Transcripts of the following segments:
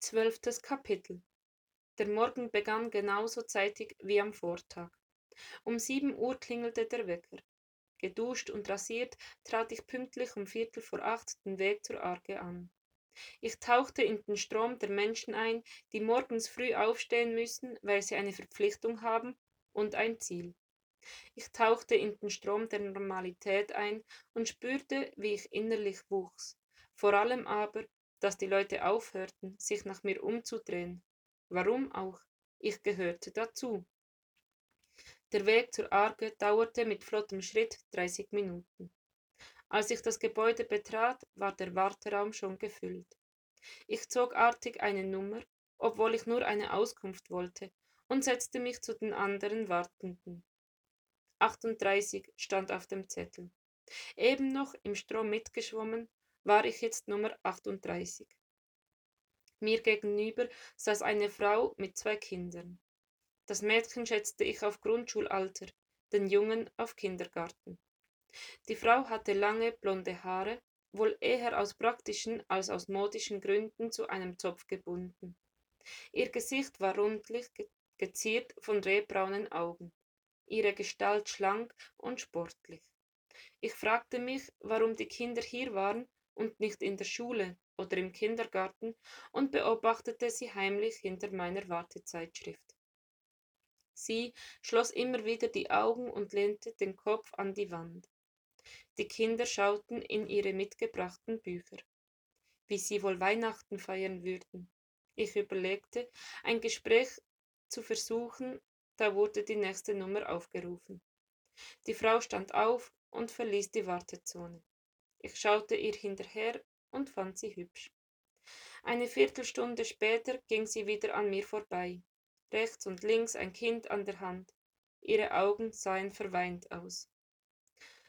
Zwölftes Kapitel Der Morgen begann genauso zeitig wie am Vortag. Um sieben Uhr klingelte der Wecker. Geduscht und rasiert trat ich pünktlich um Viertel vor acht den Weg zur Arge an. Ich tauchte in den Strom der Menschen ein, die morgens früh aufstehen müssen, weil sie eine Verpflichtung haben und ein Ziel. Ich tauchte in den Strom der Normalität ein und spürte, wie ich innerlich wuchs, vor allem aber, dass die Leute aufhörten, sich nach mir umzudrehen. Warum auch? Ich gehörte dazu. Der Weg zur Arge dauerte mit flottem Schritt 30 Minuten. Als ich das Gebäude betrat, war der Warteraum schon gefüllt. Ich zog artig eine Nummer, obwohl ich nur eine Auskunft wollte, und setzte mich zu den anderen Wartenden. 38 stand auf dem Zettel. Eben noch im Strom mitgeschwommen, war ich jetzt Nummer 38. Mir gegenüber saß eine Frau mit zwei Kindern. Das Mädchen schätzte ich auf Grundschulalter, den Jungen auf Kindergarten. Die Frau hatte lange blonde Haare, wohl eher aus praktischen als aus modischen Gründen zu einem Zopf gebunden. Ihr Gesicht war rundlich, geziert von rehbraunen Augen, ihre Gestalt schlank und sportlich. Ich fragte mich, warum die Kinder hier waren und nicht in der Schule oder im Kindergarten und beobachtete sie heimlich hinter meiner Wartezeitschrift. Sie schloss immer wieder die Augen und lehnte den Kopf an die Wand. Die Kinder schauten in ihre mitgebrachten Bücher, wie sie wohl Weihnachten feiern würden. Ich überlegte, ein Gespräch zu versuchen, da wurde die nächste Nummer aufgerufen. Die Frau stand auf und verließ die Wartezone. Ich schaute ihr hinterher und fand sie hübsch. Eine Viertelstunde später ging sie wieder an mir vorbei. Rechts und links ein Kind an der Hand. Ihre Augen sahen verweint aus.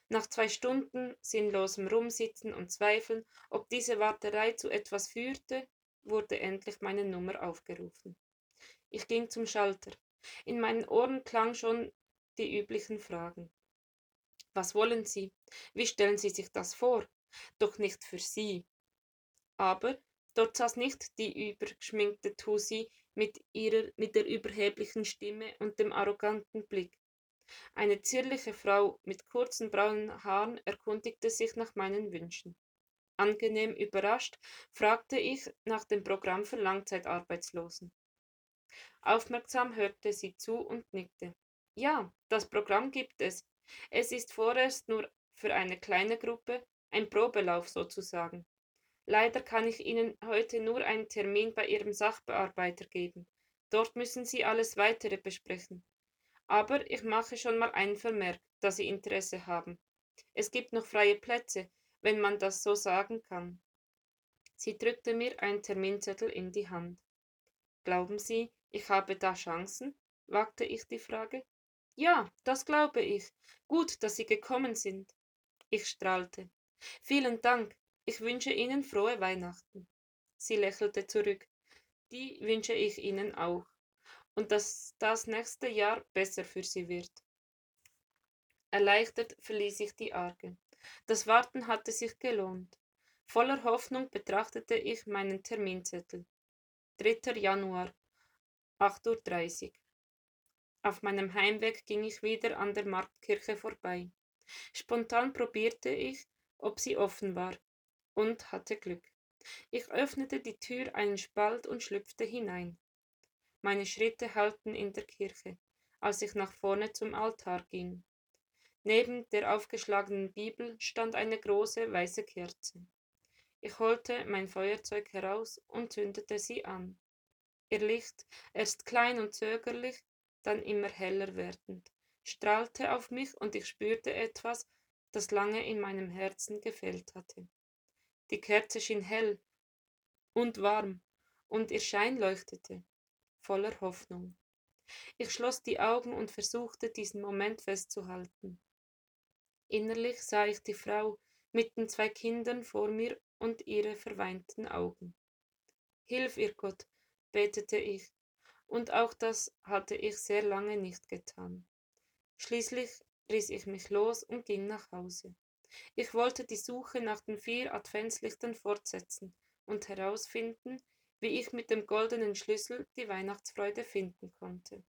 Nach zwei Stunden sinnlosem Rumsitzen und Zweifeln, ob diese Warterei zu etwas führte, wurde endlich meine Nummer aufgerufen. Ich ging zum Schalter. In meinen Ohren klang schon die üblichen Fragen. Was wollen Sie? Wie stellen Sie sich das vor? Doch nicht für Sie. Aber dort saß nicht die übergeschminkte Tusi mit, ihrer, mit der überheblichen Stimme und dem arroganten Blick. Eine zierliche Frau mit kurzen braunen Haaren erkundigte sich nach meinen Wünschen. Angenehm überrascht fragte ich nach dem Programm für Langzeitarbeitslosen. Aufmerksam hörte sie zu und nickte. Ja, das Programm gibt es. Es ist vorerst nur für eine kleine Gruppe, ein Probelauf sozusagen. Leider kann ich Ihnen heute nur einen Termin bei Ihrem Sachbearbeiter geben. Dort müssen Sie alles weitere besprechen. Aber ich mache schon mal einen Vermerk, dass Sie Interesse haben. Es gibt noch freie Plätze, wenn man das so sagen kann. Sie drückte mir einen Terminzettel in die Hand. Glauben Sie, ich habe da Chancen? wagte ich die Frage. Ja, das glaube ich. Gut, dass Sie gekommen sind. Ich strahlte. Vielen Dank. Ich wünsche Ihnen frohe Weihnachten. Sie lächelte zurück. Die wünsche ich Ihnen auch. Und dass das nächste Jahr besser für Sie wird. Erleichtert verließ ich die Arge. Das Warten hatte sich gelohnt. Voller Hoffnung betrachtete ich meinen Terminzettel. 3. Januar, 8.30 Uhr. Auf meinem Heimweg ging ich wieder an der Marktkirche vorbei. Spontan probierte ich, ob sie offen war, und hatte Glück. Ich öffnete die Tür einen Spalt und schlüpfte hinein. Meine Schritte hallten in der Kirche, als ich nach vorne zum Altar ging. Neben der aufgeschlagenen Bibel stand eine große weiße Kerze. Ich holte mein Feuerzeug heraus und zündete sie an. Ihr Licht, erst klein und zögerlich, dann immer heller werdend, strahlte auf mich und ich spürte etwas, das lange in meinem Herzen gefehlt hatte. Die Kerze schien hell und warm, und ihr Schein leuchtete, voller Hoffnung. Ich schloss die Augen und versuchte, diesen Moment festzuhalten. Innerlich sah ich die Frau mit den zwei Kindern vor mir und ihre verweinten Augen. Hilf ihr Gott, betete ich, und auch das hatte ich sehr lange nicht getan. Schließlich riss ich mich los und ging nach Hause. Ich wollte die Suche nach den vier Adventslichtern fortsetzen und herausfinden, wie ich mit dem goldenen Schlüssel die Weihnachtsfreude finden konnte.